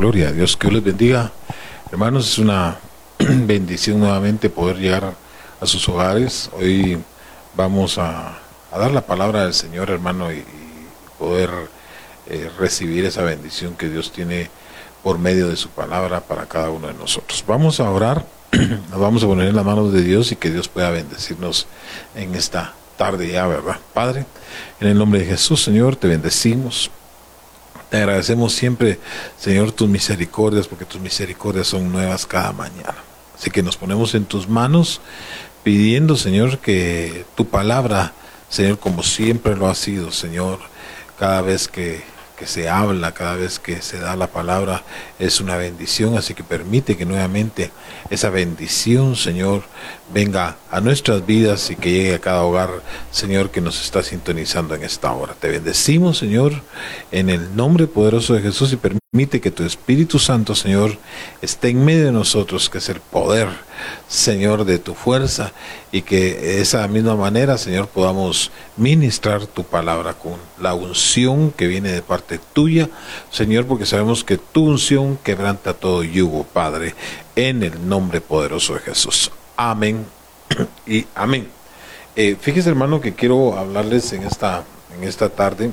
Gloria a Dios, que Dios les bendiga. Hermanos, es una bendición nuevamente poder llegar a sus hogares. Hoy vamos a, dar la palabra del Señor, hermano, y, poder eh, recibir esa bendición que Dios tiene por medio de su palabra para cada uno de nosotros. Vamos a orar, nos vamos a poner en las manos de Dios y que Dios pueda bendecirnos en esta tarde ya, ¿verdad? Padre, en el nombre de Jesús, Señor, te bendecimos. Te agradecemos siempre, Señor, tus misericordias, porque tus misericordias son nuevas cada mañana. Así que nos ponemos en tus manos, pidiendo, Señor, que tu palabra, Señor, como siempre lo ha sido, Señor, cada vez que que se habla, cada vez que se da la palabra, es una bendición, así que permite que nuevamente esa bendición, Señor, venga a nuestras vidas y que llegue a cada hogar, Señor, que nos está sintonizando en esta hora. Te bendecimos, Señor, en el nombre poderoso de Jesús y permite que tu Espíritu Santo, Señor, esté en medio de nosotros, que es el poder, Señor, de tu fuerza y que de esa misma manera, Señor, podamos ministrar tu palabra con la unción que viene de parte tuya, Señor, porque sabemos que tu unción quebranta todo yugo, Padre, en el nombre poderoso de Jesús. Amén y amén. Eh, fíjese, hermano, que quiero hablarles en esta, en esta tarde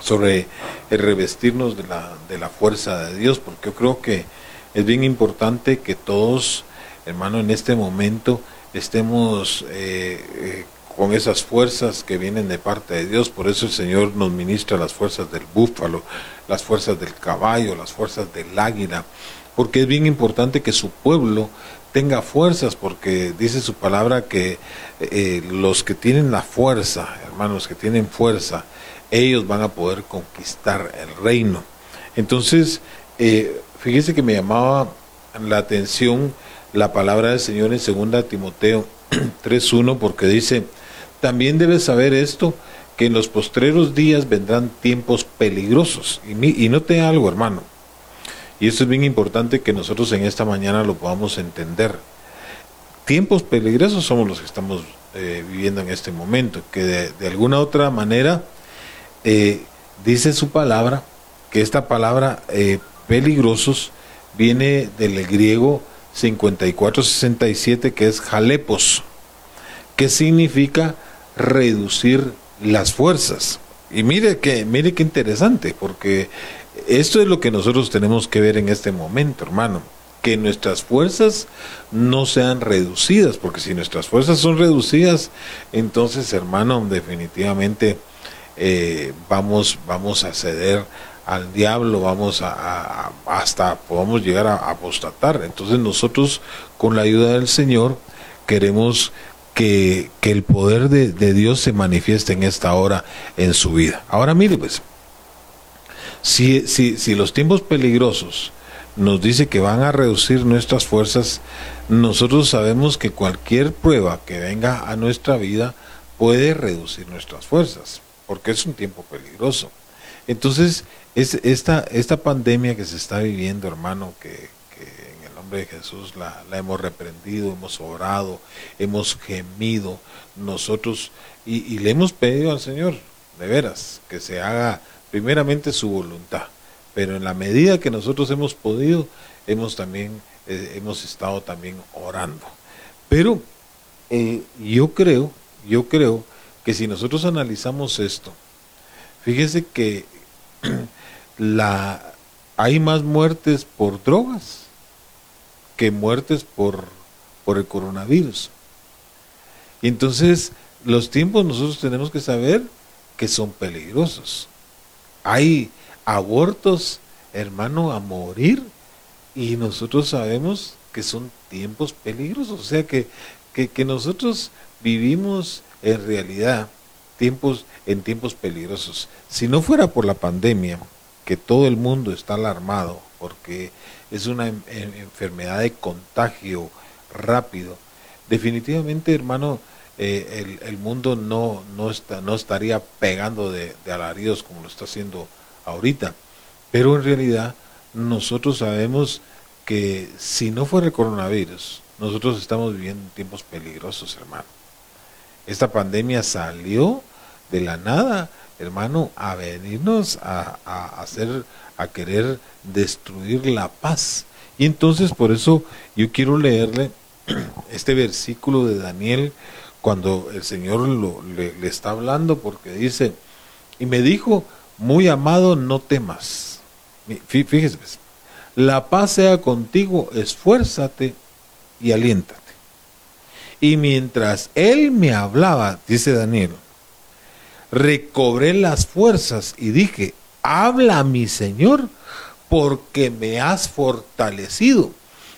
sobre el revestirnos de la, de la fuerza de Dios, porque yo creo que es bien importante que todos, hermano, en este momento estemos eh, eh, con esas fuerzas que vienen de parte de Dios. Por eso el Señor nos ministra las fuerzas del búfalo, las fuerzas del caballo, las fuerzas del águila, porque es bien importante que su pueblo tenga fuerzas, porque dice su palabra que eh, los que tienen la fuerza, hermanos, que tienen fuerza, ellos van a poder conquistar el reino. Entonces, fíjese que me llamaba la atención la palabra del Señor en 2 Timoteo 3.1 porque dice, también debes saber esto, que en los postreros días vendrán tiempos peligrosos. Y, y note algo, hermano, y esto es bien importante que nosotros en esta mañana lo podamos entender. Tiempos peligrosos somos los que estamos eh, viviendo en este momento, que de, alguna otra manera eh, dice su palabra, que esta palabra eh, peligrosos viene del griego 5467, que es jalepos, que significa reducir las fuerzas. Y mire que, mire qué interesante, porque esto es lo que nosotros tenemos que ver en este momento, hermano. Que nuestras fuerzas no sean reducidas, porque si nuestras fuerzas son reducidas, entonces, hermano, definitivamente eh, vamos, vamos a ceder al diablo, vamos a, hasta podamos llegar a, apostatar. Entonces nosotros con la ayuda del Señor queremos que, el poder de, Dios se manifieste en esta hora en su vida. Ahora mire pues, si, si, si los tiempos peligrosos nos dice que van a reducir nuestras fuerzas, nosotros sabemos que cualquier prueba que venga a nuestra vida puede reducir nuestras fuerzas, porque es un tiempo peligroso. Entonces, es esta, esta pandemia que se está viviendo, hermano, que, en el nombre de Jesús la, hemos reprendido, hemos orado, hemos gemido nosotros y, le hemos pedido al Señor, de veras, que se haga primeramente su voluntad. Pero en la medida que nosotros hemos podido, hemos también, eh, hemos estado también orando. Pero eh, yo creo, yo creo que si nosotros analizamos esto, fíjese que la, hay más muertes por drogas que muertes por, por el coronavirus. Entonces los tiempos nosotros tenemos que saber que son peligrosos. Hay abortos, hermano, a morir y nosotros sabemos que son tiempos peligrosos. O sea que, que, que nosotros vivimos en realidad tiempos en tiempos peligrosos. Si no fuera por la pandemia, que todo el mundo está alarmado porque es una enfermedad de contagio rápido. Definitivamente, hermano, eh, el, mundo no, no, está, no estaría pegando de, de alaridos como lo está haciendo ahorita. Pero en realidad nosotros sabemos que si no fuera el coronavirus, nosotros estamos viviendo tiempos peligrosos, hermano. Esta pandemia salió de la nada hermano, a venirnos a, hacer a querer destruir la paz. Y entonces por eso yo quiero leerle este versículo de Daniel cuando el Señor lo, le, está hablando porque dice, y me dijo, muy amado, no temas. Fíjese, pues, la paz sea contigo, esfuérzate y aliéntate. Y mientras él me hablaba, dice Daniel, recobré las fuerzas y dije, habla mi Señor, porque me has fortalecido.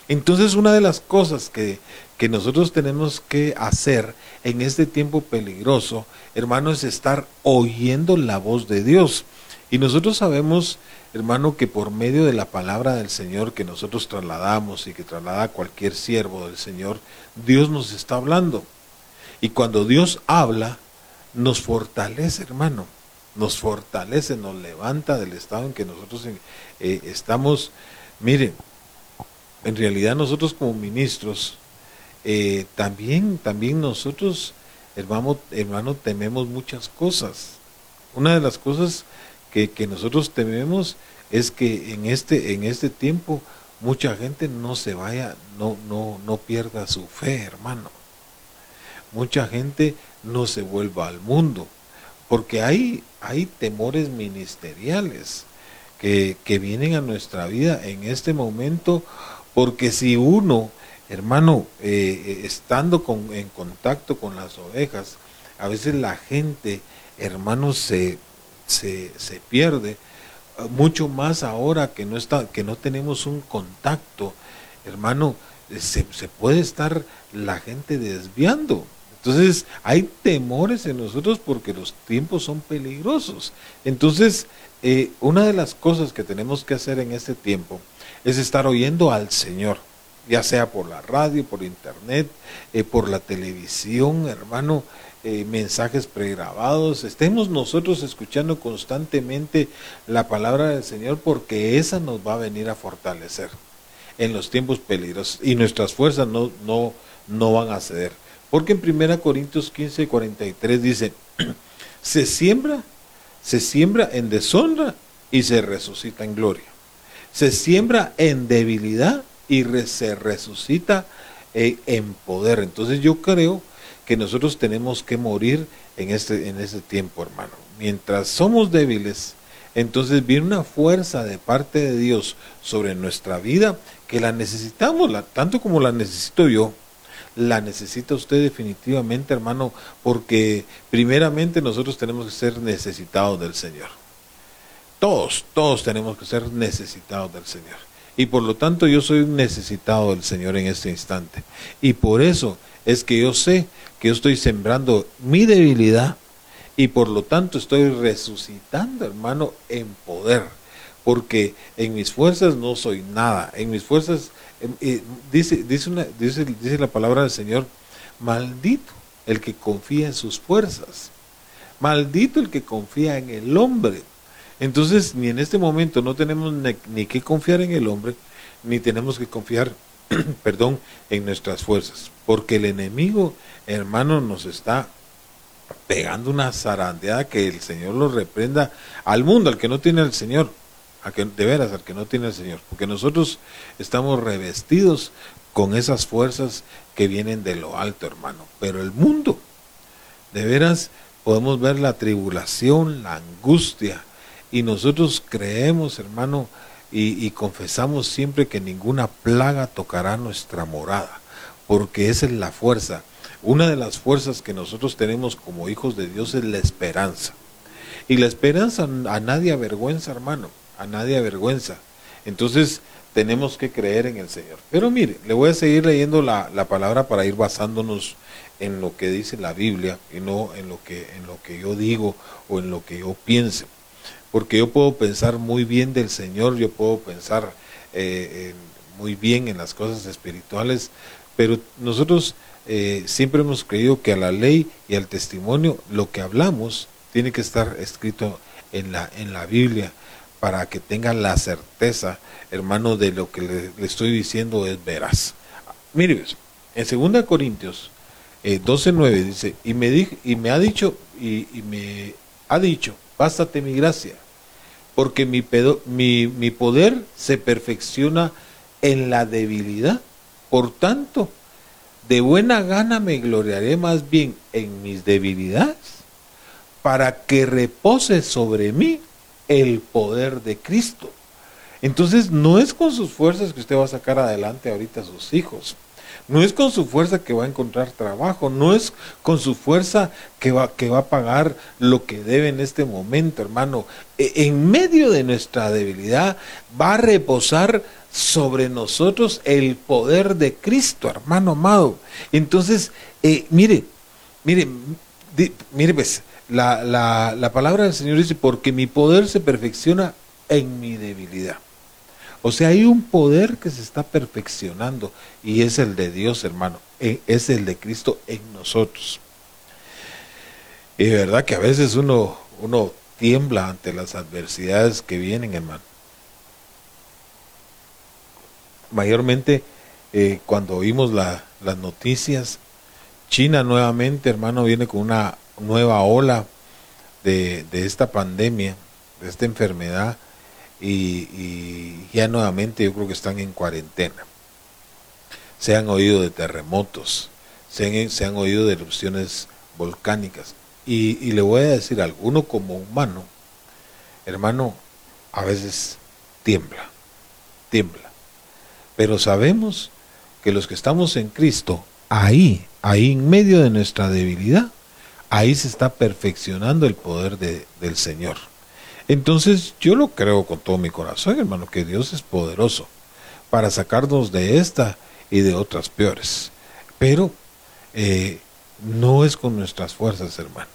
Entonces una de las cosas que, que nosotros tenemos que hacer en este tiempo peligroso, hermano, es estar oyendo la voz de Dios. Y nosotros sabemos, hermano, que por medio de la palabra del Señor que nosotros trasladamos y que traslada cualquier siervo del Señor, Dios nos está hablando. Y cuando Dios habla, nos fortalece, hermano. Nos fortalece, nos levanta del estado en que nosotros eh, estamos. Miren, en realidad nosotros como ministros, eh, también, también nosotros, hermano, hermano, tememos muchas cosas. Una de las cosas que, que nosotros tememos es que en este, en este tiempo mucha gente no se vaya, no, no, no pierda su fe, hermano. Mucha gente no se vuelva al mundo, porque hay, hay temores ministeriales que, que vienen a nuestra vida en este momento, porque si uno, hermano, eh, eh, estando con, en contacto con las ovejas, a veces la gente, hermano, se, se, se pierde, mucho más ahora que no está, que no tenemos un contacto, hermano, se, se puede estar la gente desviando. Entonces hay temores en nosotros porque los tiempos son peligrosos. Entonces, eh, una de las cosas que tenemos que hacer en este tiempo es estar oyendo al Señor, ya sea por la radio, por internet, eh, por la televisión, hermano, eh, mensajes pregrabados. Estemos nosotros escuchando constantemente la palabra del Señor porque esa nos va a venir a fortalecer en los tiempos peligrosos y nuestras fuerzas no, no, no van a ceder. Porque en 1 Corintios 15, 43 dice, se siembra, se siembra en deshonra y se resucita en gloria. Se siembra en debilidad y se resucita eh, en poder. Entonces yo creo que nosotros tenemos que morir en este, en este tiempo, hermano. Mientras somos débiles, entonces viene una fuerza de parte de Dios sobre nuestra vida que la necesitamos, tanto como la necesito yo, la necesita usted definitivamente, hermano, porque primeramente nosotros tenemos que ser necesitados del Señor. Todos, todos tenemos que ser necesitados del Señor. Y por lo tanto yo soy necesitado del Señor en este instante. Y por eso es que yo sé que yo estoy sembrando mi debilidad y por lo tanto estoy resucitando, hermano, en poder. Porque en mis fuerzas no soy nada. En mis fuerzas eh, dice, dice, dice, la palabra del Señor, maldito el que confía en sus fuerzas, maldito el que confía en el hombre. Entonces, ni en este momento no tenemos ni, que confiar en el hombre, ni tenemos que confiar, perdón, en nuestras fuerzas, porque el enemigo, hermano, nos está pegando una zarandeada que el Señor lo reprenda al mundo, al que no tiene al Señor a que, de veras al que no tiene el Señor, porque nosotros estamos revestidos con esas fuerzas que vienen de lo alto, hermano. Pero el mundo, de veras, podemos ver la tribulación, la angustia, y nosotros creemos, hermano, y, confesamos siempre que ninguna plaga tocará nuestra morada, porque esa es la fuerza. Una de las fuerzas que nosotros tenemos como hijos de Dios es la esperanza. Y la esperanza a nadie avergüenza, hermano a nadie avergüenza. Entonces tenemos que creer en el Señor. Pero mire, le voy a seguir leyendo la, palabra para ir basándonos en lo que dice la Biblia y no en lo que, en lo que yo digo o en lo que yo piense. Porque yo puedo pensar muy bien del Señor, yo puedo pensar eh, muy bien en las cosas espirituales, pero nosotros eh, siempre hemos creído que a la ley y al testimonio lo que hablamos tiene que estar escrito en la, en la Biblia para que tengan la certeza, hermano, de lo que le, estoy diciendo es veraz. Mire, en 2 Corintios eh, 12.9 dice, y me, y me ha dicho, y me ha dicho, bástate mi gracia, porque mi, mi, mi poder se perfecciona en la debilidad. Por tanto, de buena gana me gloriaré más bien en mis debilidades, para que repose sobre mí el poder de Cristo. Entonces no es con sus fuerzas que usted va a sacar adelante ahorita a sus hijos. No es con su fuerza que va a encontrar trabajo, no es con su fuerza que va, que va a pagar lo que debe en este momento, hermano. E, en medio de nuestra debilidad va a reposar sobre nosotros el poder de Cristo, hermano amado. Entonces, eh, mire, mire, mire, pues, la, la, la palabra del Señor dice, porque mi poder se perfecciona en mi debilidad. O sea, hay un poder que se está perfeccionando y es el de Dios, hermano. E, es el de Cristo en nosotros. Y de verdad que a veces uno, uno tiembla ante las adversidades que vienen, hermano. Mayormente eh, cuando oímos las noticias, China nuevamente, hermano, viene con una nueva ola de, de esta pandemia, de esta enfermedad y, ya nuevamente yo creo que están en cuarentena. Se han oído de terremotos, se han, se han oído de erupciones volcánicas. Y, y, le voy a decir algo, uno como humano, hermano, a veces tiembla, tiembla. Pero sabemos que los que estamos en Cristo, ahí, ahí en medio de nuestra debilidad, ahí se está perfeccionando el poder de, del Señor. Entonces yo lo creo con todo mi corazón, hermano, que Dios es poderoso para sacarnos de esta y de otras peores. Pero eh, no es con nuestras fuerzas, hermano.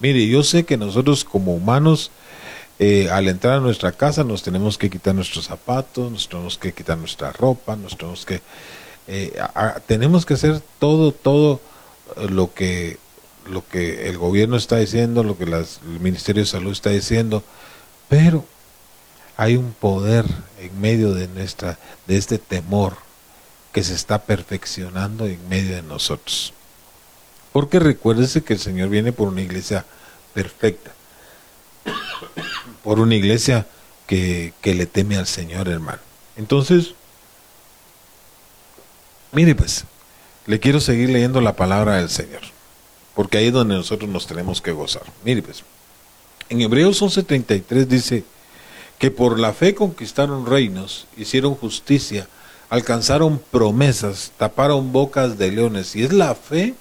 Mire, yo sé que nosotros como humanos, eh, al entrar a nuestra casa, nos tenemos que quitar nuestros zapatos, nos tenemos que quitar nuestra ropa, nos tenemos que... Eh, tenemos que hacer todo, todo lo que lo que el gobierno está diciendo, lo que el Ministerio de Salud está diciendo, pero hay un poder en medio de nuestra de este temor que se está perfeccionando en medio de nosotros. Porque recuérdese que el Señor viene por una iglesia perfecta, por una iglesia que, que le teme al Señor, hermano. Entonces, mire pues, le quiero seguir leyendo la palabra del Señor porque ahí es donde nosotros nos tenemos que gozar. Mire pues, en Hebreos 11:33 dice que por la fe conquistaron reinos, hicieron justicia, alcanzaron promesas, taparon bocas de leones. Y es la fe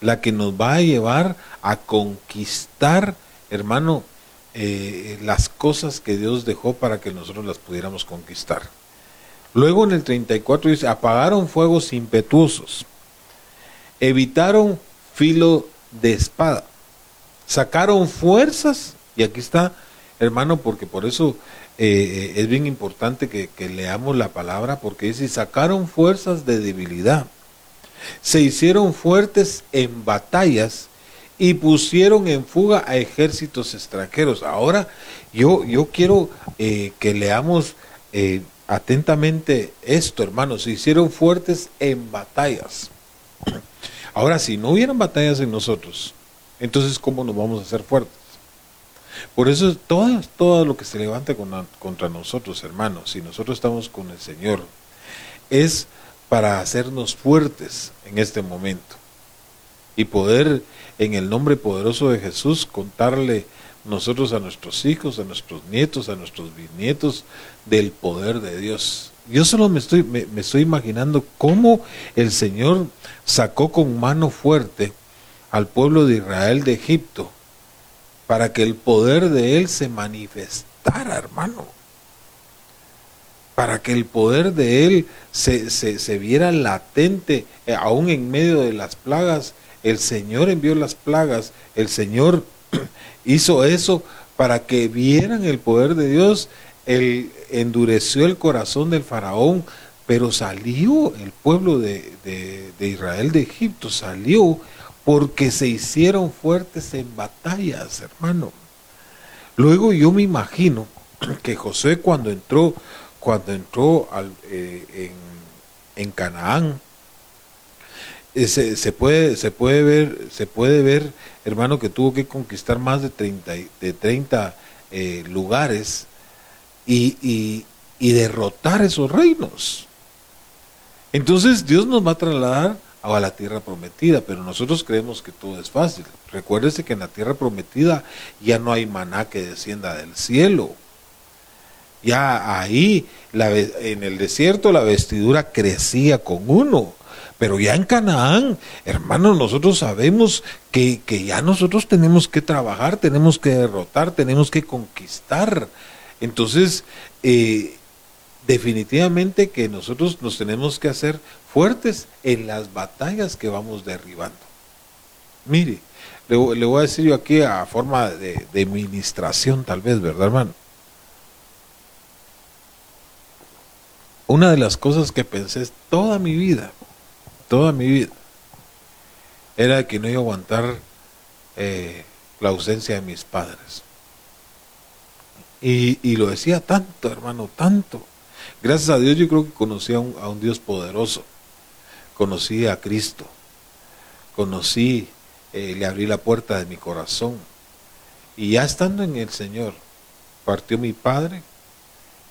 la que nos va a llevar a conquistar, hermano, eh, las cosas que Dios dejó para que nosotros las pudiéramos conquistar. Luego en el 34 dice, apagaron fuegos impetuosos, evitaron filo de espada. Sacaron fuerzas, y aquí está, hermano, porque por eso eh, es bien importante que, leamos la palabra, porque dice, sacaron fuerzas de debilidad, se hicieron fuertes en batallas y pusieron en fuga a ejércitos extranjeros. Ahora yo, yo quiero eh, que leamos eh, atentamente esto, hermano, se hicieron fuertes en batallas. Ahora, si no hubieran batallas en nosotros, entonces ¿cómo nos vamos a hacer fuertes? Por eso todo, lo que se levante contra nosotros, hermanos, si nosotros estamos con el Señor, es para hacernos fuertes en este momento y poder en el nombre poderoso de Jesús contarle nosotros a nuestros hijos, a nuestros nietos, a nuestros bisnietos del poder de Dios. Yo solo me estoy, me, estoy imaginando cómo el Señor sacó con mano fuerte al pueblo de Israel de Egipto para que el poder de Él se manifestara, hermano. Para que el poder de Él se, se, se viera latente, eh, aún en medio de las plagas. El Señor envió las plagas, el Señor hizo eso para que vieran el poder de Dios él endureció el corazón del faraón, pero salió el pueblo de, Israel de Egipto, salió porque se hicieron fuertes en batallas, hermano. Luego yo me imagino que José cuando entró, cuando entró al, eh, en, Canaán, eh, se, puede, se, puede ver, se puede ver, hermano, que tuvo que conquistar más de 30, de 30 eh, lugares y, y derrotar esos reinos. Entonces Dios nos va a trasladar a la tierra prometida, pero nosotros creemos que todo es fácil. Recuérdese que en la tierra prometida ya no hay maná que descienda del cielo. Ya ahí, en el desierto, la vestidura crecía con uno. Pero ya en Canaán, hermanos, nosotros sabemos que, que, ya nosotros tenemos que trabajar, tenemos que derrotar, tenemos que conquistar. Entonces, eh, definitivamente que nosotros nos tenemos que hacer fuertes en las batallas que vamos derribando. Mire, le, voy a decir yo aquí a forma de, de tal vez, ¿verdad hermano? Una de las cosas que pensé toda mi vida, toda mi vida, era que no iba a aguantar eh, la ausencia de mis padres. Y, y, lo decía tanto, hermano, tanto. Gracias a Dios yo creo que conocí a un, a un Dios poderoso. Conocí a Cristo. Conocí, eh, le abrí la puerta de mi corazón. Y ya estando en el Señor, partió mi padre,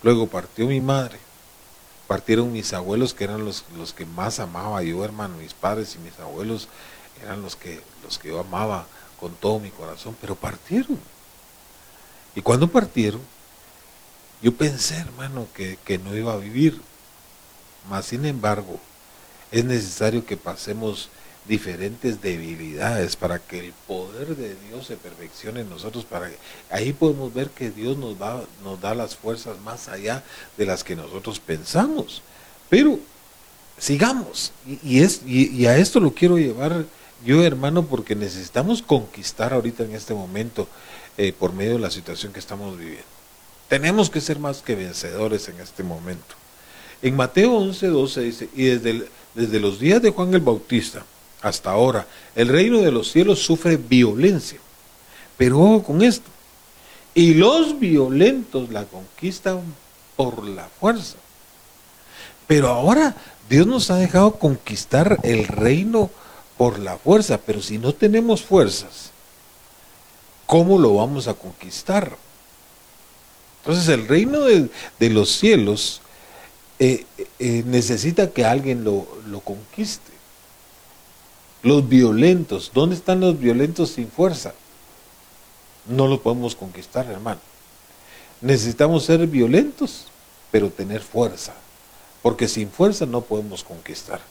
luego partió mi madre, partieron mis abuelos que eran los, los que más amaba yo, hermano, mis padres y mis abuelos eran los que, los que yo amaba con todo mi corazón, pero partieron. Y cuando partieron, yo pensé, hermano, que, no iba a vivir. Mas, sin embargo, es necesario que pasemos diferentes debilidades para que el poder de Dios se perfeccione en nosotros. Para ahí podemos ver que Dios nos, va, nos da las fuerzas más allá de las que nosotros pensamos. Pero sigamos. Y, es, y a esto lo quiero llevar yo, hermano, porque necesitamos conquistar ahorita en este momento eh, por medio de la situación que estamos viviendo. Tenemos que ser más que vencedores en este momento. En Mateo 11, 12 dice, y desde, desde los días de Juan el Bautista hasta ahora, el reino de los cielos sufre violencia. Pero ojo con esto. Y los violentos la conquistan por la fuerza. Pero ahora Dios nos ha dejado conquistar el reino por la fuerza. Pero si no tenemos fuerzas, ¿cómo lo vamos a conquistar? Entonces el reino de, los cielos eh, eh, necesita que alguien lo, lo conquiste. Los violentos, ¿dónde están los violentos sin fuerza? No lo podemos conquistar, hermano. Necesitamos ser violentos, pero tener fuerza, porque sin fuerza no podemos conquistar.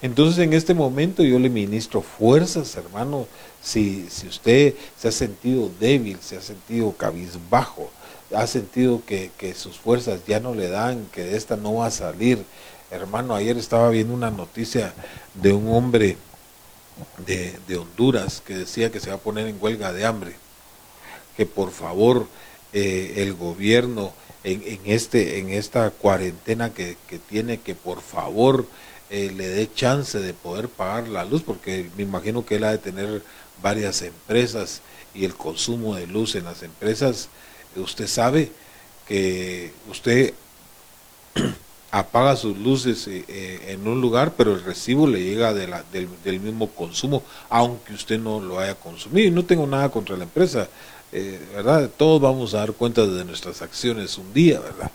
Entonces en este momento yo le ministro fuerzas, hermano, si, si usted se ha sentido débil, se ha sentido cabizbajo, ha sentido que, sus fuerzas ya no le dan, que de esta no va a salir. Hermano, ayer estaba viendo una noticia de un hombre de, Honduras que decía que se va a poner en huelga de hambre, que por favor eh, el gobierno en, en, este, en esta cuarentena que, tiene, que por favor eh, le dé chance de poder pagar la luz, porque me imagino que él ha de tener varias empresas y el consumo de luz en las empresas usted sabe que usted apaga sus luces eh, eh, en un lugar, pero el recibo le llega de la, del, mismo consumo, aunque usted no lo haya consumido. Y no tengo nada contra la empresa, eh, ¿verdad? Todos vamos a dar cuenta de nuestras acciones un día, ¿verdad?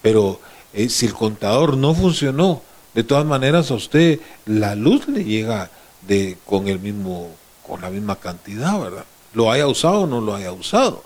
Pero si el contador no funcionó, de todas maneras a usted la luz le llega de, con, el mismo, con la misma cantidad, ¿verdad? Lo haya usado o no lo haya usado.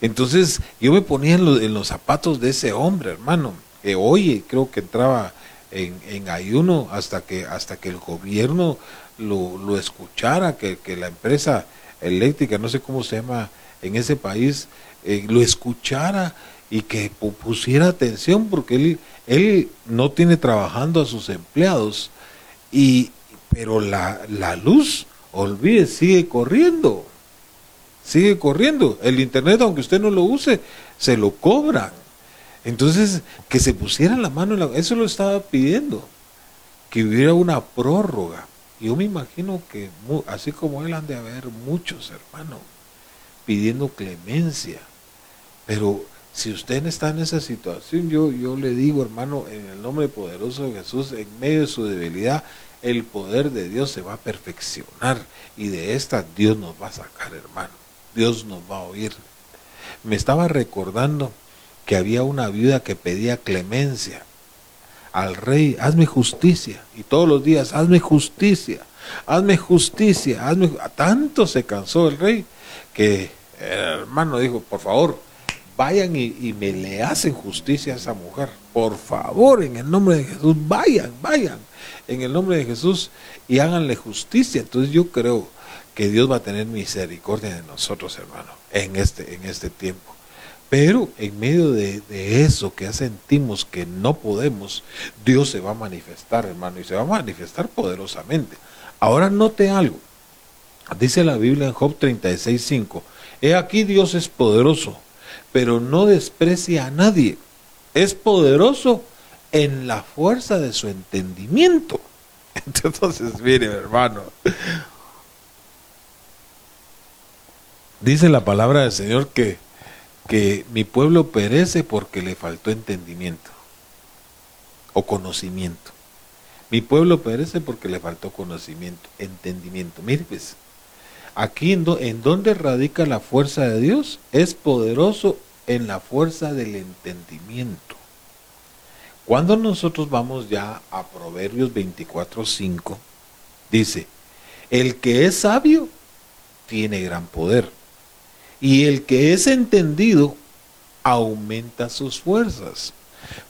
Entonces yo me ponía en, los zapatos de ese hombre, hermano, que hoy creo que entraba en, ayuno hasta que, hasta que el gobierno lo, escuchara, que, la empresa eléctrica, no sé cómo se llama en ese país, eh, lo escuchara y que pusiera atención porque él, él no tiene trabajando a sus empleados, y, pero la, la luz, olvide, sigue corriendo sigue corriendo. El Internet, aunque usted no lo use, se lo cobran. Entonces, que se pusiera la mano en la... Eso lo estaba pidiendo, que hubiera una prórroga. Yo me imagino que, así como él, han de haber muchos hermanos pidiendo clemencia. Pero si usted está en esa situación, yo, yo le digo, hermano, en el nombre poderoso de Jesús, en medio de su debilidad, el poder de Dios se va a perfeccionar y de esta Dios nos va a sacar, hermano. Dios nos va a oír. me estaba recordando que había una viuda que pedía clemencia al rey, hazme justicia. Y todos los días, hazme justicia, hazme justicia, hazme... Tanto se cansó el rey que el hermano dijo, por favor, vayan y, me le hacen justicia a esa mujer. Por favor, en el nombre de Jesús, vayan, vayan, en el nombre de Jesús y háganle justicia. Entonces yo creo que Dios va a tener misericordia de nosotros, hermano, en este, en este tiempo. Pero en medio de, eso que sentimos que no podemos, Dios se va a manifestar, hermano, y se va a manifestar poderosamente. Ahora note algo. Dice la Biblia en Job 36.5, He aquí Dios es poderoso, pero no desprecia a nadie. Es poderoso en la fuerza de su entendimiento. Entonces, mire, hermano, dice la palabra del Señor que que mi pueblo perece porque le faltó entendimiento o conocimiento. Mi pueblo perece porque le faltó conocimiento, entendimiento. Mire, pues, aquí en, en donde radica la fuerza de Dios, es poderoso en la fuerza del entendimiento. Cuando nosotros vamos ya a Proverbios 24:5, dice, el que es sabio tiene gran poder y el que es entendido aumenta sus fuerzas.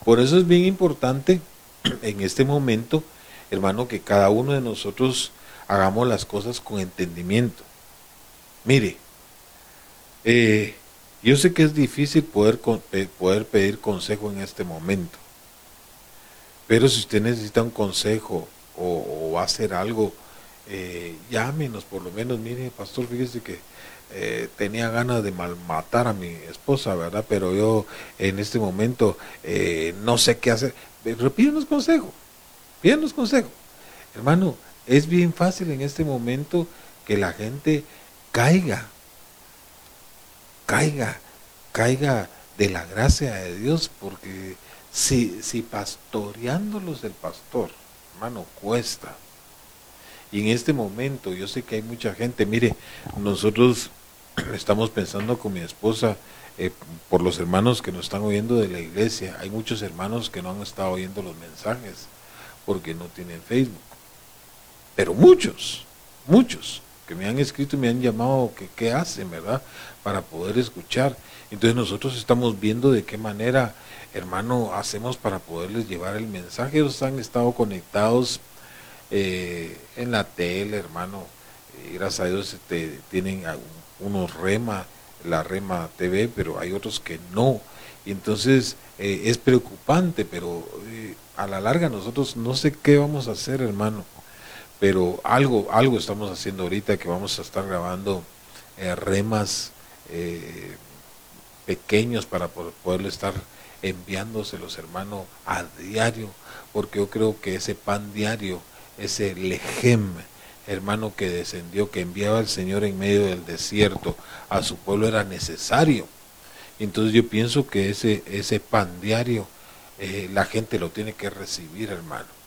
Por eso es bien importante en este momento, hermano, que cada uno de nosotros hagamos las cosas con entendimiento. Mire, eh, yo sé que es difícil poder, eh, poder pedir consejo en este momento, pero si usted necesita un consejo o, va a hacer algo, eh, llámenos por lo menos, mire, pastor, fíjese que eh, tenía ganas de malmatar a mi esposa, ¿verdad? Pero yo en este momento eh, no sé qué hacer. Pero pídenos consejo, pídenos consejo. Hermano, es bien fácil en este momento que la gente caiga, caiga, caiga de la gracia de Dios, porque si, si pastoreándolos el pastor, hermano, cuesta. Y en este momento yo sé que hay mucha gente, mire, nosotros estamos pensando con mi esposa eh, por los hermanos que nos están oyendo de la iglesia. Hay muchos hermanos que no han estado oyendo los mensajes porque no tienen Facebook. Pero muchos, muchos que me han escrito y me han llamado que qué hacen, ¿verdad? Para poder escuchar. Entonces nosotros estamos viendo de qué manera, hermano, hacemos para poderles llevar el mensaje. Ellos han estado conectados eh, en la tele, hermano. Y gracias a Dios este, tienen unos rema, la rema TV, pero hay otros que no. Y entonces eh, es preocupante, pero eh, a la larga nosotros no sé qué vamos a hacer, hermano. Pero algo, algo estamos haciendo ahorita que vamos a estar grabando eh, remas pequeños para poder, estar enviándoselos, hermano, a diario, porque yo creo que ese pan diario, ese lejem, hermano que descendió, que enviaba el Señor en medio del desierto a su pueblo era necesario. Entonces yo pienso que ese, ese pan diario eh, la gente lo tiene que recibir, hermano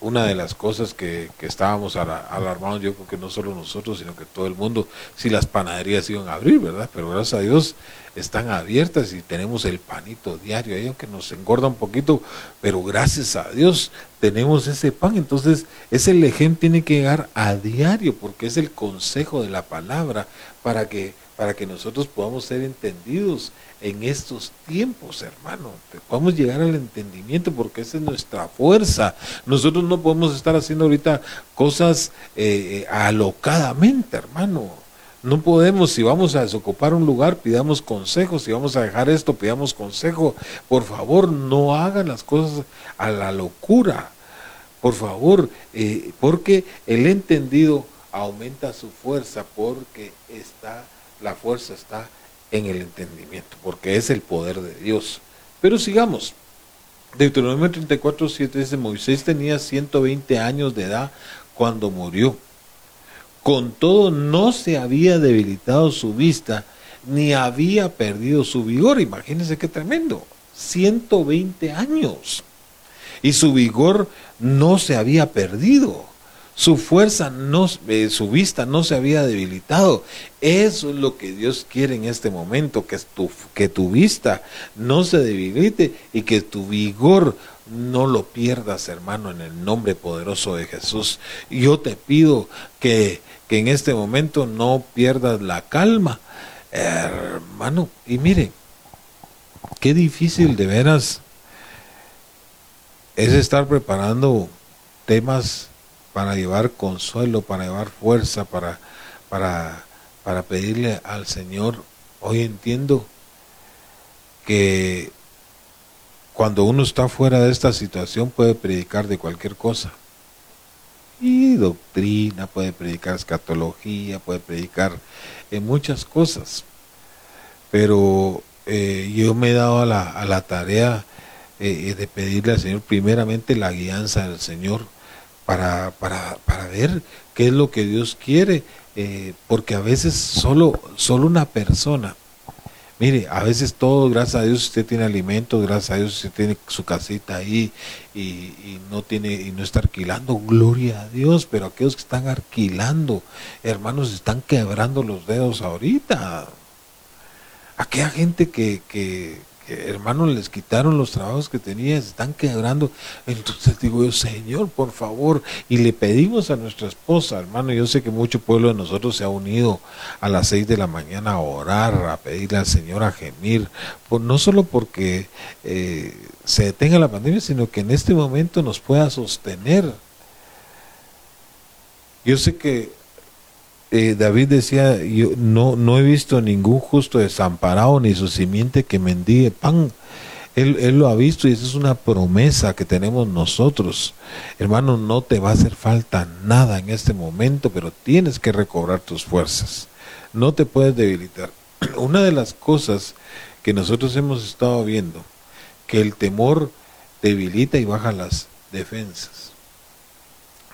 una de las cosas que, estábamos alarmados, yo creo que no solo nosotros, sino que todo el mundo, si las panaderías iban a abrir, ¿verdad? Pero gracias a Dios están abiertas y tenemos el panito diario ahí, aunque nos engorda un poquito, pero gracias a Dios tenemos ese pan. Entonces, ese lejem tiene que llegar a diario, porque es el consejo de la palabra para que, para que nosotros podamos ser entendidos en estos tiempos, hermano. Podemos llegar al entendimiento porque esa es nuestra fuerza. Nosotros no podemos estar haciendo ahorita cosas eh, eh, alocadamente, hermano. No podemos, si vamos a desocupar un lugar, pidamos consejo, si vamos a dejar esto, pidamos consejo. Por favor, no hagan las cosas a la locura. Por favor, eh, porque el entendido aumenta su fuerza porque está, la fuerza está en el entendimiento, porque es el poder de Dios. Pero sigamos. Deuteronomio 34, 7 dice, Moisés tenía 120 años de edad cuando murió. Con todo no se había debilitado su vista, ni había perdido su vigor. Imagínense qué tremendo. 120 años. Y su vigor no se había perdido. Su fuerza, no, eh, su vista no se había debilitado. Eso es lo que Dios quiere en este momento, que tu, que tu vista no se debilite y que tu vigor no lo pierdas, hermano, en el nombre poderoso de Jesús. Yo te pido que, que en este momento no pierdas la calma, hermano. Y mire, qué difícil de veras es estar preparando temas para llevar consuelo, para llevar fuerza, para, para, para pedirle al Señor. Hoy entiendo que cuando uno está fuera de esta situación puede predicar de cualquier cosa. Y doctrina, puede predicar escatología, puede predicar en muchas cosas. Pero eh, yo me he dado a la, a la tarea eh, de pedirle al Señor primeramente la guianza del Señor para, para, para ver qué es lo que Dios quiere, eh, porque a veces solo, solo una persona, mire, a veces todo, gracias a Dios usted tiene alimento, gracias a Dios usted tiene su casita ahí y, y no tiene y no está alquilando, gloria a Dios, pero aquellos que están alquilando, hermanos, están quebrando los dedos ahorita. Aquella gente que, que, hermanos, les quitaron los trabajos que tenían, se están quebrando. Entonces digo yo, Señor, por favor, y le pedimos a nuestra esposa, hermano, yo sé que mucho pueblo de nosotros se ha unido a las seis de la mañana a orar, a pedirle al Señor a gemir, por, no solo porque eh, se detenga la pandemia, sino que en este momento nos pueda sostener. Yo sé que eh, David decía, yo no, no he visto ningún justo desamparado ni su simiente que mendigue pan. Él, él, lo ha visto y esa es una promesa que tenemos nosotros. Hermano, no te va a hacer falta nada en este momento, pero tienes que recobrar tus fuerzas. No te puedes debilitar. Una de las cosas que nosotros hemos estado viendo, que el temor debilita y baja las defensas.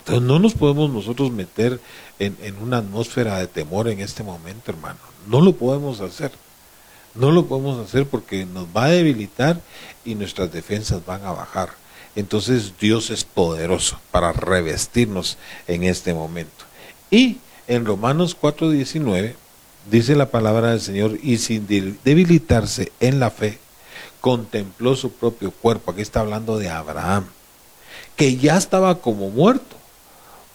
Entonces no nos podemos nosotros meter en, una atmósfera de temor en este momento, hermano. No lo podemos hacer. No lo podemos hacer porque nos va a debilitar y nuestras defensas van a bajar. Entonces Dios es poderoso para revestirnos en este momento. Y en Romanos 4:19 dice la palabra del Señor, y sin debilitarse en la fe, contempló su propio cuerpo. Aquí está hablando de Abraham, que ya estaba como muerto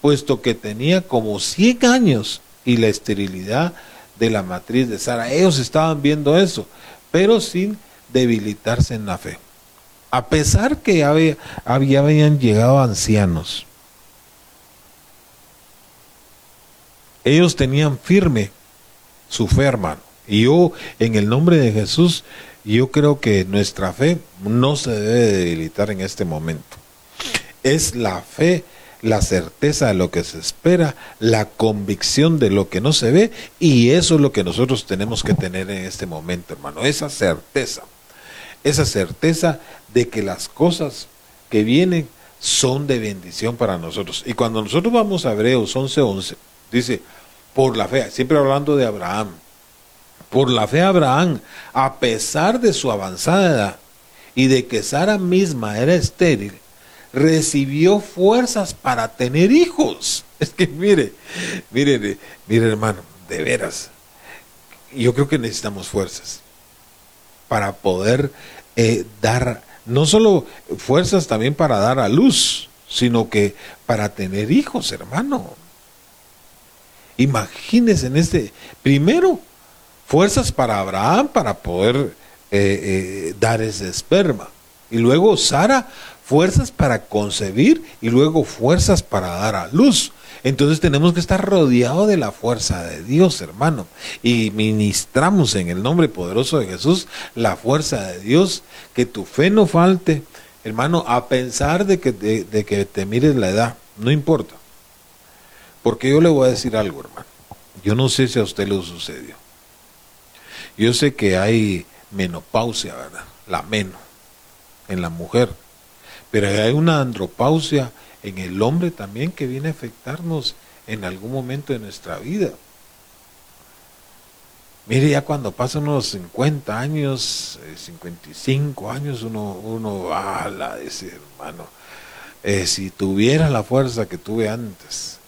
puesto que tenía como 100 años y la esterilidad de la matriz de Sara. Ellos estaban viendo eso, pero sin debilitarse en la fe. A pesar que había, habían llegado ancianos, ellos tenían firme su fe, hermano. Y yo, en el nombre de Jesús, yo creo que nuestra fe no se debe debilitar en este momento. Es la fe la certeza de lo que se espera, la convicción de lo que no se ve, y eso es lo que nosotros tenemos que tener en este momento, hermano, esa certeza, esa certeza de que las cosas que vienen son de bendición para nosotros. Y cuando nosotros vamos a Hebreos 11:11, dice, por la fe, siempre hablando de Abraham, por la fe Abraham, a pesar de su avanzada edad y de que Sara misma era estéril, recibió fuerzas para tener hijos. Es que mire, mire, mire hermano, de veras, yo creo que necesitamos fuerzas para poder eh, dar, no solo fuerzas también para dar a luz, sino que para tener hijos, hermano. Imagínense en este, primero, fuerzas para Abraham para poder eh, eh, dar ese esperma. Y luego Sara fuerzas para concebir y luego fuerzas para dar a luz. Entonces tenemos que estar rodeados de la fuerza de Dios, hermano. Y ministramos en el nombre poderoso de Jesús la fuerza de Dios, que tu fe no falte, hermano, a pensar de que, de, que te mires la edad, no importa. Porque yo le voy a decir algo, hermano. Yo no sé si a usted le sucedió. Yo sé que hay menopausia, ¿verdad? La meno en la mujer. Pero hay una andropausia en el hombre también que viene a afectarnos en algún momento de nuestra vida. Mire, ya cuando pasan unos 50 años, 55 eh, años, uno, uno a dice, hermano, eh, si tuviera la fuerza que tuve antes,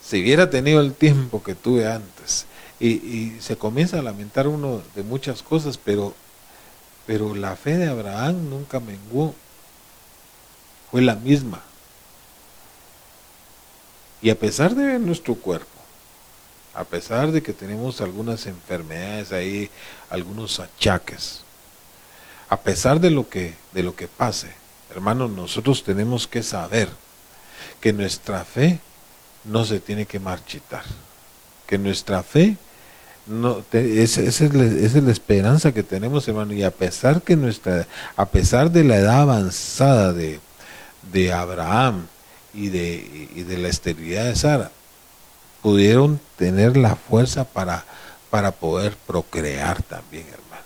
si hubiera tenido el tiempo que tuve antes. Y, se comienza a lamentar uno de muchas cosas, pero, pero la fe de Abraham nunca menguó. Fue la misma. Y a pesar de nuestro cuerpo, a pesar de que tenemos algunas enfermedades ahí, algunos achaques, a pesar de lo que, de lo que pase, hermanos, nosotros tenemos que saber que nuestra fe no se tiene que marchitar, que nuestra fe no esa, es la, es la, esperanza que tenemos, hermano, y a pesar que nuestra, a pesar de la edad avanzada de, de Abraham y de, y de la esterilidad de Sara, pudieron tener la fuerza para, para poder procrear también, hermano.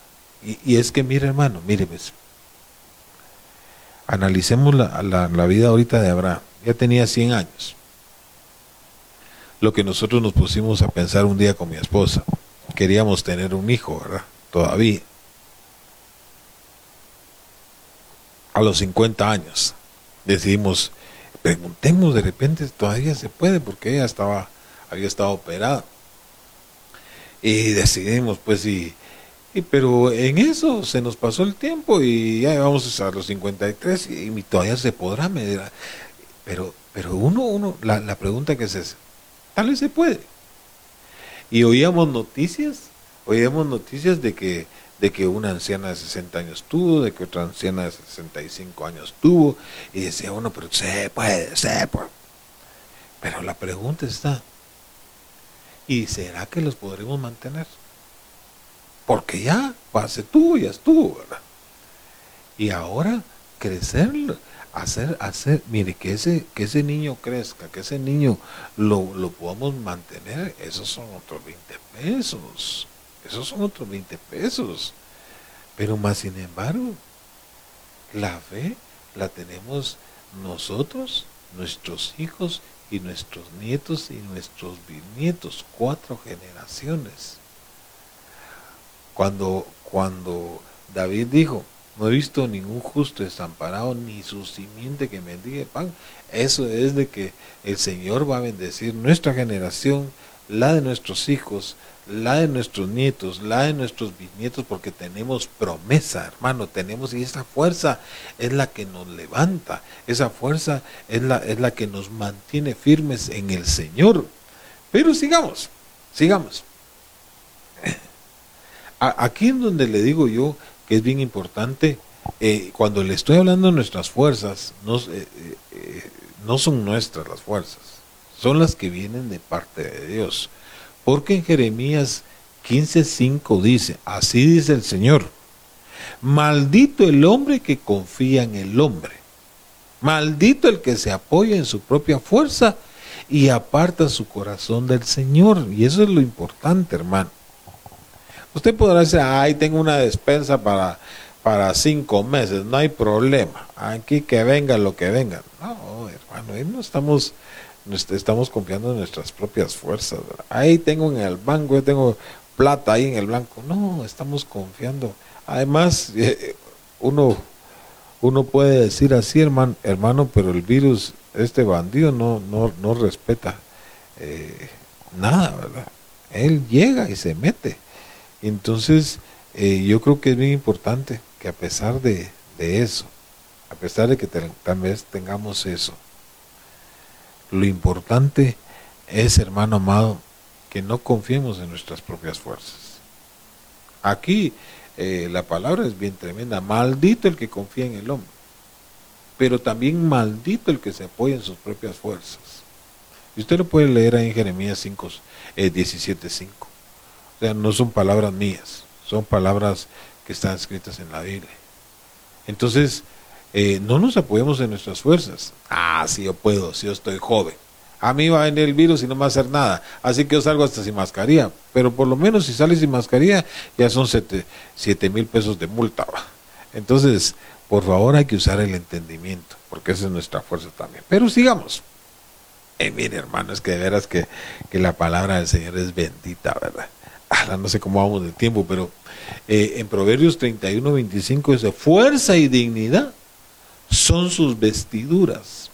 Y, es que, mire, hermano, mire, pues, analicemos la, la, la vida ahorita de Abraham. Ya tenía 100 años lo que nosotros nos pusimos a pensar un día con mi esposa. Queríamos tener un hijo, ¿verdad? Todavía. A los 50 años decidimos, preguntemos de repente, todavía se puede, porque ella estaba, había estado operada. Y decidimos, pues, y, y, pero en eso se nos pasó el tiempo y ya vamos a los 53 y, todavía se podrá medir. Pero, pero uno, uno, la, la pregunta que es esa, Tal vez se puede. Y oíamos noticias, oíamos noticias de que, de que una anciana de 60 años tuvo, de que otra anciana de 65 años tuvo, y decía uno, pero se puede, se puede. Pero la pregunta está, ¿y será que los podremos mantener? Porque ya, pase tuvo, ya estuvo, ¿verdad? Y ahora crecer hacer, hacer, mire, que ese, que ese niño crezca, que ese niño lo, lo podamos mantener, esos son otros 20 pesos, esos son otros 20 pesos. Pero más sin embargo, la fe la tenemos nosotros, nuestros hijos y nuestros nietos y nuestros bisnietos, cuatro generaciones. Cuando, cuando David dijo, no he visto ningún justo desamparado ni su simiente que mendigue pan. Eso es de que el Señor va a bendecir nuestra generación, la de nuestros hijos, la de nuestros nietos, la de nuestros bisnietos, porque tenemos promesa, hermano, tenemos, y esa fuerza es la que nos levanta, esa fuerza es la, es la que nos mantiene firmes en el Señor. Pero sigamos, sigamos. Aquí en donde le digo yo, es bien importante. Eh, cuando le estoy hablando de nuestras fuerzas, no, eh, eh, no son nuestras las fuerzas, son las que vienen de parte de Dios. Porque en Jeremías 15:5 dice, así dice el Señor, maldito el hombre que confía en el hombre, maldito el que se apoya en su propia fuerza y aparta su corazón del Señor. Y eso es lo importante, hermano. Usted podrá decir, ay, tengo una despensa para, para cinco meses, no hay problema. Aquí que venga lo que venga. No, hermano, no estamos, estamos confiando en nuestras propias fuerzas. Ahí tengo en el banco, yo tengo plata ahí en el blanco. No, estamos confiando. Además, eh, uno, uno puede decir así, hermano, hermano, pero el virus, este bandido no, no, no respeta eh, nada, ¿verdad? Él llega y se mete. Entonces, eh, yo creo que es bien importante que a pesar de, eso, a pesar de que tal vez tengamos eso, lo importante es, hermano amado, que no confiemos en nuestras propias fuerzas. Aquí eh, la palabra es bien tremenda, maldito el que confía en el hombre, pero también maldito el que se apoya en sus propias fuerzas. Y usted lo puede leer ahí en Jeremías 5, eh, 17.5 sea, no son palabras mías, son palabras que están escritas en la Biblia. Entonces, eh, no nos apoyemos en nuestras fuerzas. Ah, si yo puedo, si yo estoy joven. A mí va a venir el virus y no me va a hacer nada. Así que yo salgo hasta sin mascarilla. Pero por lo menos si sales sin mascarilla, ya son siete, mil pesos de multa. Entonces, por favor hay que usar el entendimiento, porque esa es nuestra fuerza también. Pero sigamos. Eh, mire, hermano, es que de veras que, que la palabra del Señor es bendita, ¿verdad? no sé cómo vamos de tiempo, pero eh, en Proverbios 31, 25 dice, fuerza y dignidad son sus vestiduras.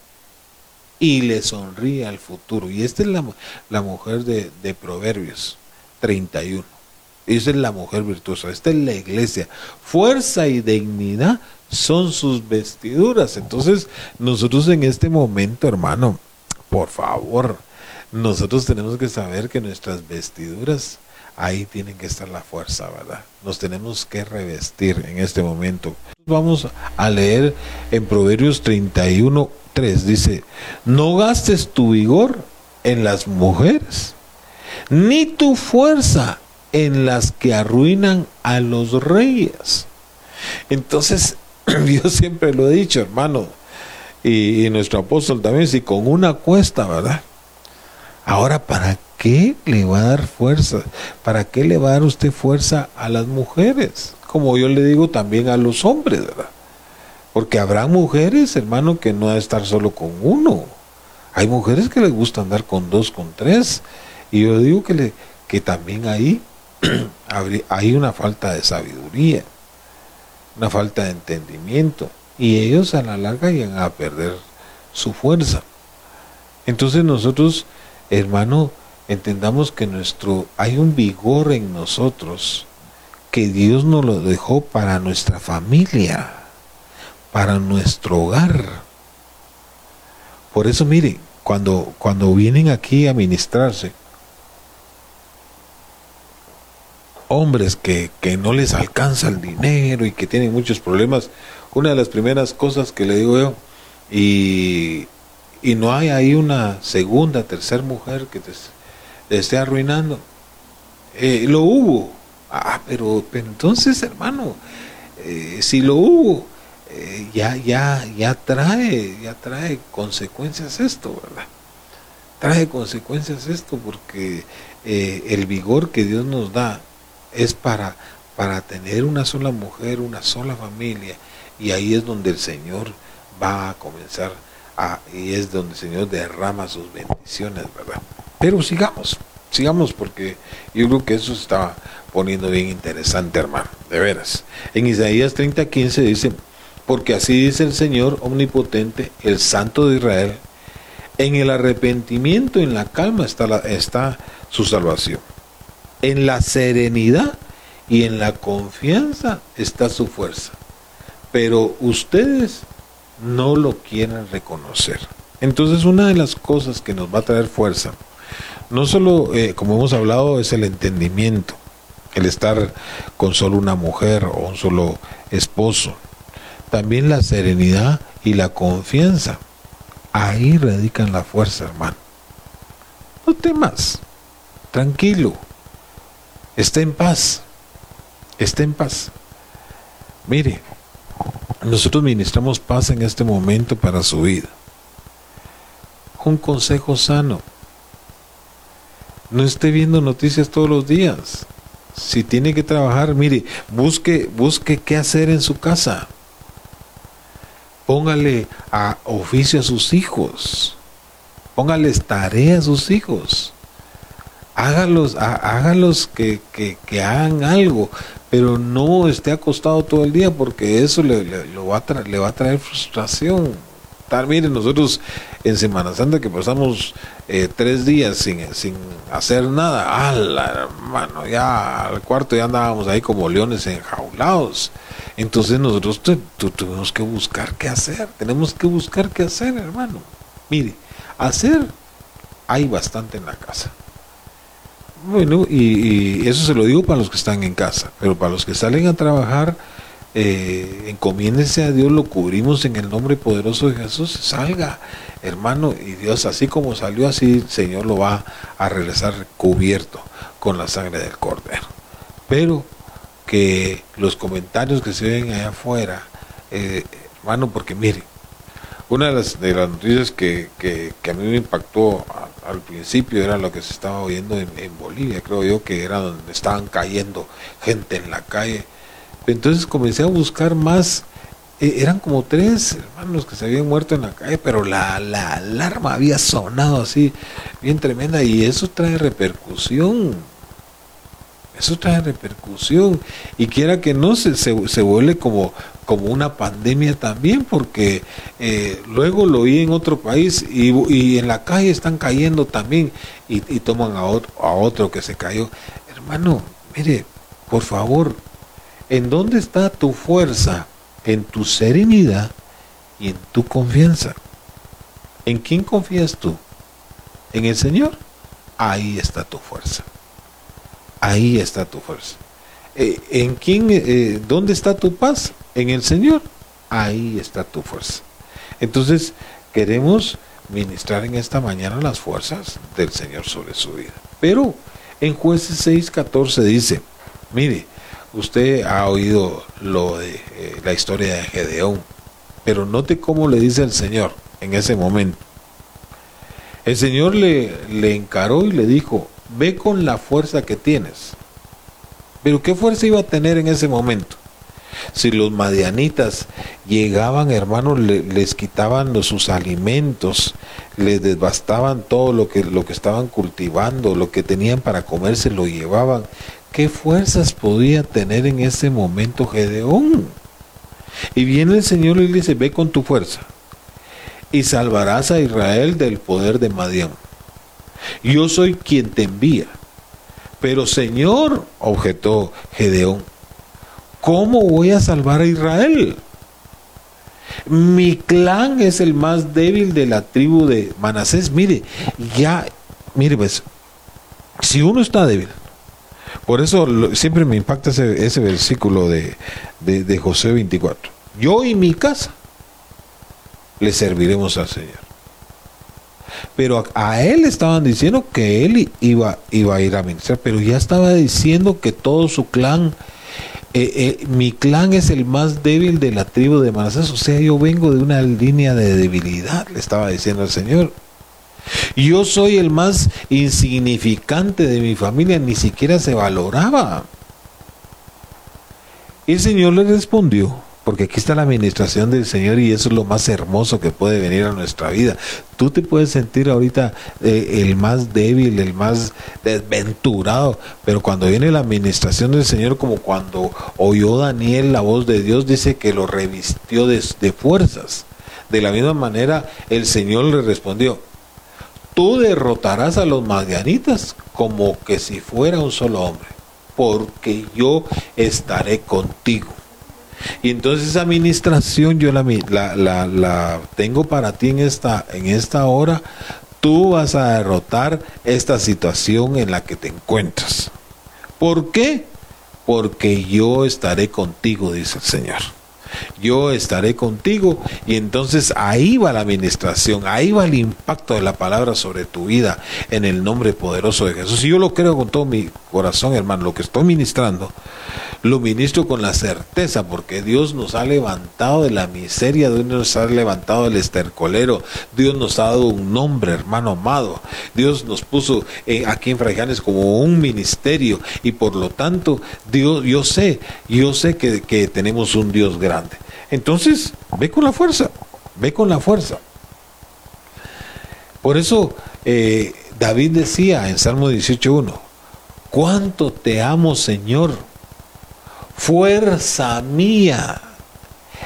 y le sonríe al futuro. Y esta es la, la mujer de, de Proverbios 31. Esa es la mujer virtuosa, esta es la iglesia. Fuerza y dignidad son sus vestiduras. Entonces, nosotros en este momento, hermano, por favor, nosotros tenemos que saber que nuestras vestiduras, ahí tienen que estar la fuerza, ¿verdad? Nos tenemos que revestir en este momento. Vamos a leer en Proverbios 31, 3, dice, no gastes tu vigor en las mujeres, ni tu fuerza en las que arruinan a los reyes. Entonces, yo siempre lo he dicho, hermano, y, nuestro apóstol también, si con una cuesta, ¿verdad? Ahora, ¿para qué le va a dar fuerza? ¿Para qué le va a dar usted fuerza a las mujeres? Como yo le digo también a los hombres, ¿verdad? Porque habrá mujeres, hermano, que no va a estar solo con uno. Hay mujeres que les gusta andar con dos, con tres. Y yo digo que, le, que también ahí hay una falta de sabiduría, una falta de entendimiento. Y ellos a la larga llegan a perder su fuerza. Entonces nosotros, hermano, entendamos que nuestro hay un vigor en nosotros que Dios nos lo dejó para nuestra familia, para nuestro hogar. Por eso, mire, cuando, cuando vienen aquí a ministrarse, hombres que, que no les alcanza el dinero y que tienen muchos problemas, una de las primeras cosas que le digo yo, y, y no hay ahí una segunda, tercera mujer que te, esté arruinando. Eh, lo hubo. Ah, pero, pero entonces, hermano, eh, si lo hubo, eh, ya, ya, ya trae, ya trae consecuencias esto, ¿verdad? Trae consecuencias esto porque el vigor que Dios nos da es para, para tener una sola mujer, una sola familia, y ahí es donde el Señor va a comenzar a, y es donde el Señor derrama sus bendiciones, ¿verdad? Pero sigamos, sigamos porque yo creo que eso está poniendo bien interesante, hermano, de veras. En Isaías 30, 15 dice, porque así dice el Señor omnipotente, el Santo de Israel, en el arrepentimiento, en la calma está, está su salvación. En la serenidad y en la confianza está su fuerza pero ustedes no lo quieren reconocer. Entonces una de las cosas que nos va a traer fuerza, no solo, eh, como hemos hablado, es el entendimiento, el estar con solo una mujer o un solo esposo, también la serenidad y la confianza. Ahí radican la fuerza, hermano. No temas, tranquilo, esté en paz, esté en paz. Mire, nosotros ministramos paz en este momento para su vida. Un consejo sano. No esté viendo noticias todos los días. Si tiene que trabajar, mire, busque, busque qué hacer en su casa. Póngale a oficio a sus hijos. Póngales tarea a sus hijos. Hágalos, hágalos que, que, que hagan algo pero no esté acostado todo el día porque eso le, lo va, a le va a traer frustración. Tal, miren, nosotros en Semana Santa que pasamos eh, tres días sin, sin hacer nada, ¡ala, hermano! Ya al cuarto ya andábamos ahí como leones enjaulados. Entonces nosotros tuvimos que buscar qué hacer, tenemos que buscar qué hacer, hermano. Mire, hacer hay bastante en la casa. Bueno, y, eso se lo digo para los que están en casa, pero para los que salen a trabajar, eh, encomiéndense a Dios, lo cubrimos en el nombre poderoso de Jesús, salga, hermano, y Dios así como salió así, Señor lo va a regresar cubierto con la sangre del Cordero. Pero que los comentarios que se ven allá afuera, eh, hermano, porque mire, una de las, de las noticias que, que, a mí me impactó al principio era lo que se estaba oyendo en, Bolivia, creo yo, que era donde estaban cayendo gente en la calle. Entonces comencé a buscar más, eh, eran como tres hermanos que se habían muerto en la calle, pero la, la alarma había sonado así, bien tremenda, y eso trae repercusión. Eso trae repercusión. Y quiera que no, se, se, vuelve como, como una pandemia también, porque eh, luego lo vi en otro país y, y, en la calle están cayendo también y, y toman a otro, a otro que se cayó. Hermano, mire, por favor, ¿en dónde está tu fuerza? En tu serenidad y en tu confianza. ¿En quién confías tú? ¿En el Señor? Ahí está tu fuerza. Ahí está tu fuerza. Eh, ¿En quién, eh, dónde está tu paz? En el Señor. Ahí está tu fuerza. Entonces, queremos ministrar en esta mañana las fuerzas del Señor sobre su vida. Pero en jueces 6:14 dice, mire, usted ha oído lo de eh, la historia de Gedeón, pero note cómo le dice el Señor en ese momento. El Señor le, le encaró y le dijo, ve con la fuerza que tienes. Pero ¿qué fuerza iba a tener en ese momento? Si los madianitas llegaban, hermanos, les quitaban sus alimentos, les devastaban todo lo que, lo que estaban cultivando, lo que tenían para comer, se lo llevaban. ¿Qué fuerzas podía tener en ese momento Gedeón? Y viene el Señor y le dice, ve con tu fuerza y salvarás a Israel del poder de Madián. Yo soy quien te envía. Pero Señor, objetó Gedeón, ¿cómo voy a salvar a Israel? Mi clan es el más débil de la tribu de Manasés. Mire, ya, mire pues, si uno está débil, por eso siempre me impacta ese, versículo de, José 24. Yo y mi casa le serviremos al Señor. Pero a, él estaban diciendo que él iba, iba a ir a ministrar, pero ya estaba diciendo que todo su clan, eh, eh, mi clan es el más débil de la tribu de Manasés, o sea, yo vengo de una línea de debilidad, le estaba diciendo el Señor. Yo soy el más insignificante de mi familia, ni siquiera se valoraba. Y el Señor le respondió, porque aquí está la administración del Señor y eso es lo más hermoso que puede venir a nuestra vida. Tú te puedes sentir ahorita eh, el más débil, el más desventurado, pero cuando viene la administración del Señor, como cuando oyó Daniel la voz de Dios, dice que lo revistió de, de fuerzas. De la misma manera, el Señor le respondió, tú derrotarás a los madianitas como que si fuera un solo hombre, porque yo estaré contigo. Y entonces esa administración yo la, la, tengo para ti en esta, en esta hora. Tú vas a derrotar esta situación en la que te encuentras. ¿Por qué? Porque yo estaré contigo, dice el Señor yo estaré contigo. Y entonces ahí va la administración, ahí va el impacto de la palabra sobre tu vida en el nombre poderoso de Jesús. Y yo lo creo con todo mi corazón, hermano, lo que estoy ministrando, lo ministro con la certeza, porque Dios nos ha levantado de la miseria, Dios nos ha levantado del estercolero, Dios nos ha dado un nombre, hermano amado. Dios nos puso eh, aquí en Fraijanes como un ministerio y por lo tanto, Dios, yo sé, yo sé que, que tenemos un Dios grande. Entonces, ve con la fuerza, ve con la fuerza. Por eso eh, David decía en Salmo 18.1, cuánto te amo Señor, fuerza mía.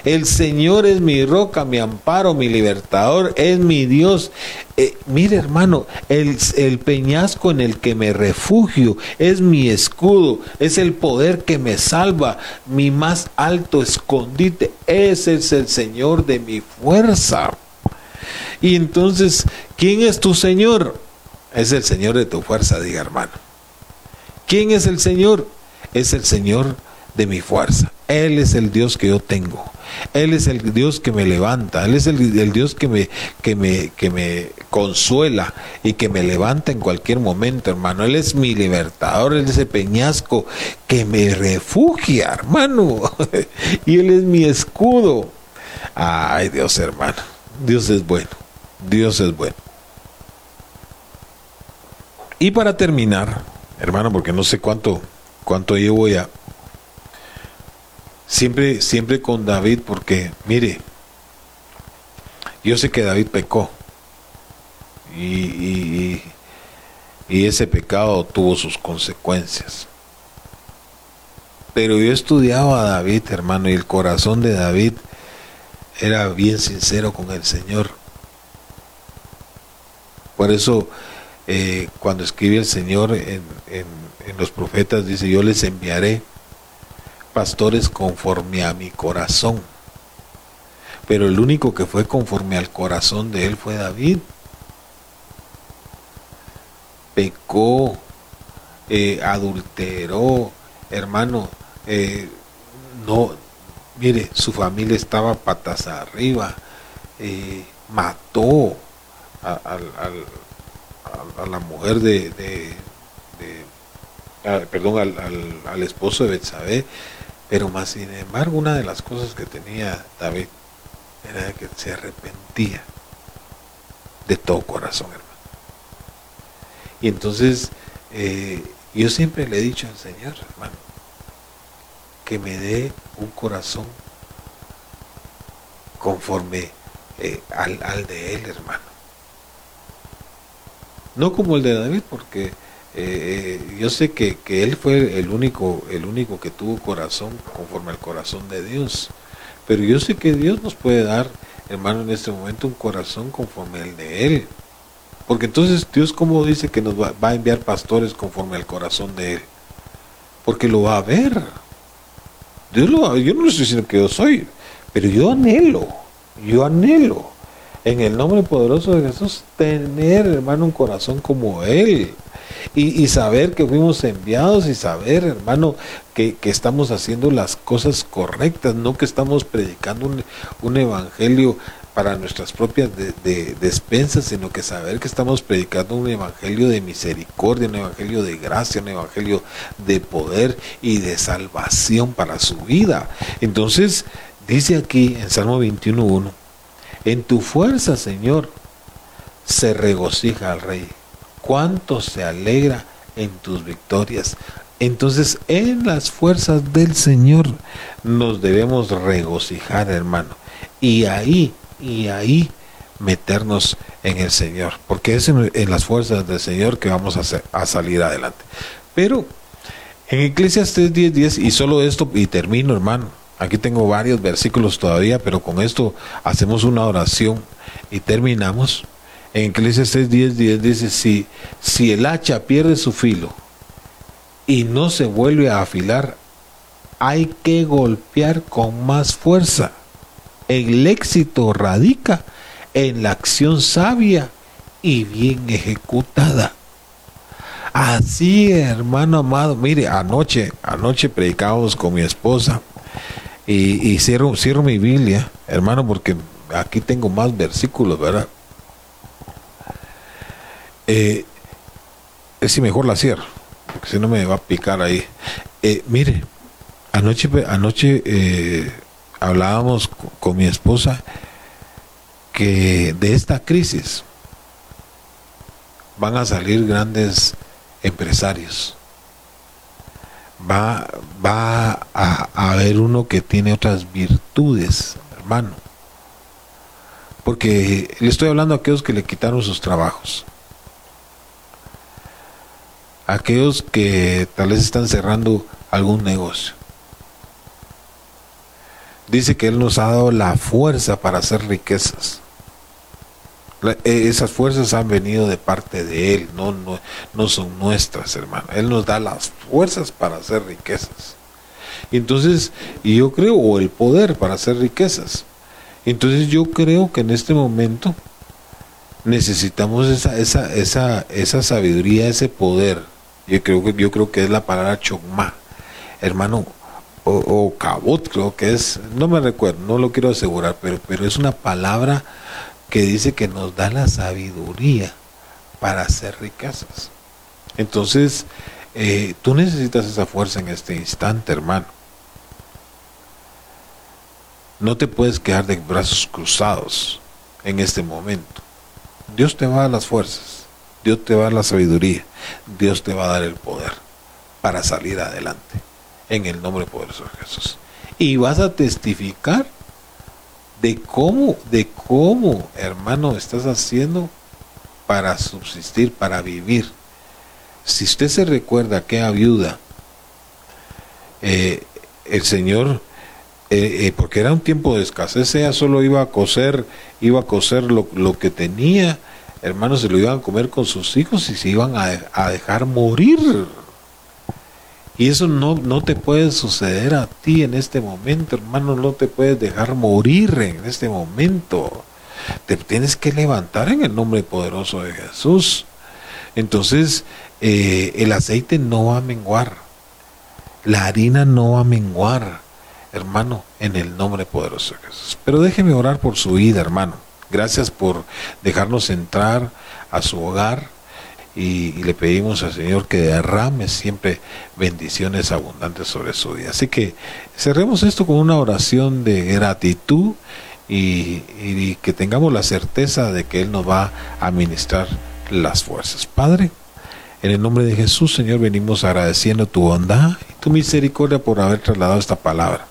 El Señor es mi roca, mi amparo, mi libertador, es mi Dios. Eh, mire hermano, el, el, peñasco en el que me refugio es mi escudo, es el poder que me salva, mi más alto escondite. Ese es el Señor de mi fuerza. Y entonces, ¿quién es tu Señor? Es el Señor de tu fuerza, diga hermano. ¿Quién es el Señor? Es el Señor de mi fuerza. Él es el Dios que yo tengo. Él es el Dios que me levanta, Él es el, Dios que me, que, me, que me consuela y que me levanta en cualquier momento, hermano. Él es mi libertador, Él es ese peñasco que me refugia, hermano. y Él es mi escudo. Ay, Dios, hermano. Dios es bueno. Dios es bueno. Y para terminar, hermano, porque no sé cuánto, cuánto llevo ya siempre, siempre con David, porque mire, yo sé que David pecó y, y, ese pecado tuvo sus consecuencias. Pero yo estudiaba a David, hermano, y el corazón de David era bien sincero con el Señor. Por eso, eh, cuando escribe el Señor en, en los profetas, dice, yo les enviaré pastores conforme a mi corazón. Pero el único que fue conforme al corazón de él fue David. Pecó, eh, adulteró, hermano, eh, no, mire, su familia estaba patas arriba, eh, mató a, la mujer de, de, perdón, al, al, esposo de Betsabé, pero más sin embargo una de las cosas que tenía David era que se arrepentía de todo corazón, hermano. Y entonces eh, yo siempre le he dicho al Señor, hermano, que me dé un corazón conforme eh, al, de Él, hermano. No como el de David, porque eh, yo sé que, que, Él fue el único, el único que tuvo corazón conforme al corazón de Dios. Pero yo sé que Dios nos puede dar, hermano, en este momento un corazón conforme al de Él. Porque entonces Dios, ¿cómo dice que nos va, a enviar pastores conforme al corazón de Él? Porque lo va a ver. Dios lo yo no le estoy diciendo que yo soy, pero yo anhelo, yo anhelo, en el nombre poderoso de Jesús, tener, hermano, un corazón como Él. Y, saber que fuimos enviados y saber, hermano, que, estamos haciendo las cosas correctas, no que estamos predicando un, evangelio para nuestras propias de, despensas, sino que saber que estamos predicando un evangelio de misericordia, un evangelio de gracia, un evangelio de poder y de salvación para su vida. Entonces, dice aquí en Salmo 21.1, en tu fuerza, Señor, se regocija al Rey. Cuánto se alegra en tus victorias. Entonces, en las fuerzas del Señor nos debemos regocijar, hermano. Y ahí y ahí meternos en el Señor, porque es en, las fuerzas del Señor que vamos a, a salir adelante. Pero en Eclesiastes 10:10, 10, y solo esto, y termino hermano, aquí tengo varios versículos todavía, pero con esto hacemos una oración y terminamos. En Eclesiastes 10:10 10 dice, si, si el hacha pierde su filo y no se vuelve a afilar, hay que golpear con más fuerza el éxito radica en la acción sabia y bien ejecutada. Así, hermano amado, mire, anoche, anoche predicábamos con mi esposa y, cierro, cierro mi Biblia, hermano, porque aquí tengo más versículos, ¿verdad? Eh, si mejor la cierro, porque si no me va a picar ahí. Eh, mire, anoche, anoche eh, hablábamos con mi esposa que de esta crisis van a salir grandes empresarios. Va, va a, haber uno que tiene otras virtudes, hermano. Porque le estoy hablando a aquellos que le quitaron sus trabajos. Aquellos que tal vez están cerrando algún negocio dice que Él nos ha dado la fuerza para hacer riquezas. E, esas fuerzas han venido de parte de Él, no, no, no son nuestras, hermano. Él nos da las fuerzas para hacer riquezas. Entonces, y yo creo, o el poder para hacer riquezas. Entonces yo creo que en este momento necesitamos esa, esa, esa, esa sabiduría, ese poder. Yo creo que, yo creo que es la palabra chogma. Hermano, o, cabot creo que es, no me recuerdo, no lo quiero asegurar, pero, pero es una palabra que dice que nos da la sabiduría para hacer riquezas. Entonces, eh, tú necesitas esa fuerza en este instante, hermano. No te puedes quedar de brazos cruzados en este momento. Dios te va a dar las fuerzas, Dios te va a dar la sabiduría, Dios te va a dar el poder para salir adelante en el nombre poderoso de Jesús. Y vas a testificar de cómo, de cómo, hermano, estás haciendo para subsistir, para vivir. Si usted se recuerda que a viuda eh, el Señor, eh, porque era un tiempo de escasez, ella solo iba a coser, iba a coser lo que tenía, hermanos, se lo iban a comer con sus hijos y se iban a, a dejar morir. Y eso no, no te puede suceder a ti en este momento, hermano, no te puedes dejar morir en este momento. Te tienes que levantar en el nombre poderoso de Jesús. Entonces, eh, el aceite no va a menguar, la harina no va a menguar, hermano, en el nombre poderoso de Jesús. Pero déjeme orar por su vida, hermano. Gracias por dejarnos entrar a su hogar y, le pedimos al Señor que derrame siempre bendiciones abundantes sobre su vida. Así que cerremos esto con una oración de gratitud y, que tengamos la certeza de que Él nos va a ministrar las fuerzas. Padre, en el nombre de Jesús, Señor, venimos agradeciendo tu bondad y tu misericordia por haber trasladado esta palabra.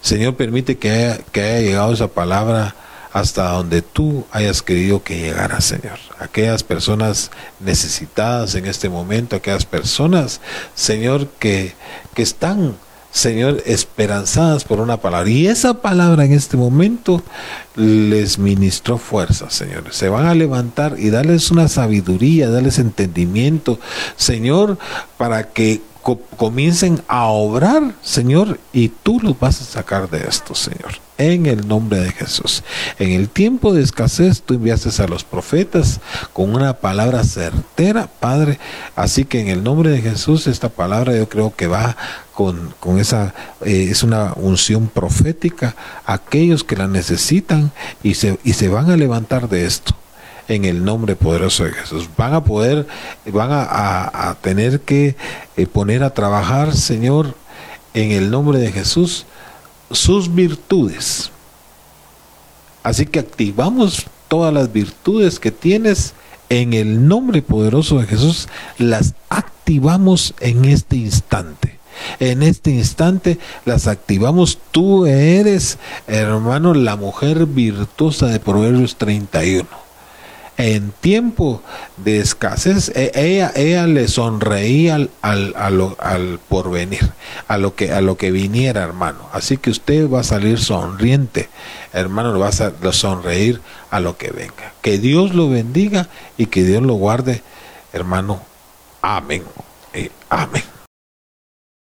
Señor, permite que haya, que haya llegado esa palabra hasta donde tú hayas querido que llegara, Señor. Aquellas personas necesitadas en este momento, aquellas personas, Señor, que, que están Señor, esperanzadas por una palabra. Y esa palabra en este momento les ministró fuerza, Señor. Se van a levantar y darles una sabiduría, darles entendimiento, Señor, para que comiencen a obrar, Señor, y tú los vas a sacar de esto, Señor. En el nombre de Jesús. En el tiempo de escasez tú enviaste a los profetas con una palabra certera, Padre. Así que en el nombre de Jesús esta palabra yo creo que va con, con esa, eh, es una unción profética a aquellos que la necesitan y se, y se van a levantar de esto en el nombre poderoso de Jesús. Van a poder, van a, tener que eh, poner a trabajar, Señor, en el nombre de Jesús, sus virtudes. Así que activamos todas las virtudes que tienes en el nombre poderoso de Jesús, las activamos en este instante. En este instante las activamos. Tú eres, hermano, la mujer virtuosa de Proverbios 31 en tiempo de escasez, ella, le sonreía al, porvenir, a lo, que, a lo que viniera, hermano. Así que usted va a salir sonriente, hermano, va a sonreír a lo que venga. Que Dios lo bendiga y que Dios lo guarde, hermano. Amén. amén.